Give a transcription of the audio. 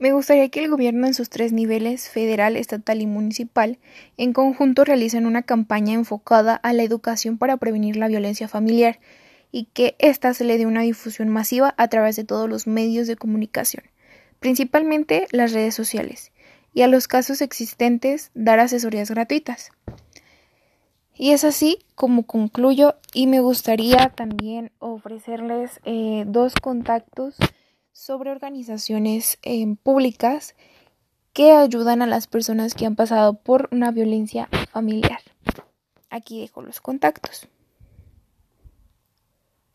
Me gustaría que el gobierno en sus tres niveles, federal, estatal y municipal, en conjunto realicen una campaña enfocada a la educación para prevenir la violencia familiar y que ésta se le dé una difusión masiva a través de todos los medios de comunicación, principalmente las redes sociales, y a los casos existentes dar asesorías gratuitas. Y es así como concluyo y me gustaría también ofrecerles eh, dos contactos sobre organizaciones eh, públicas que ayudan a las personas que han pasado por una violencia familiar. Aquí dejo los contactos.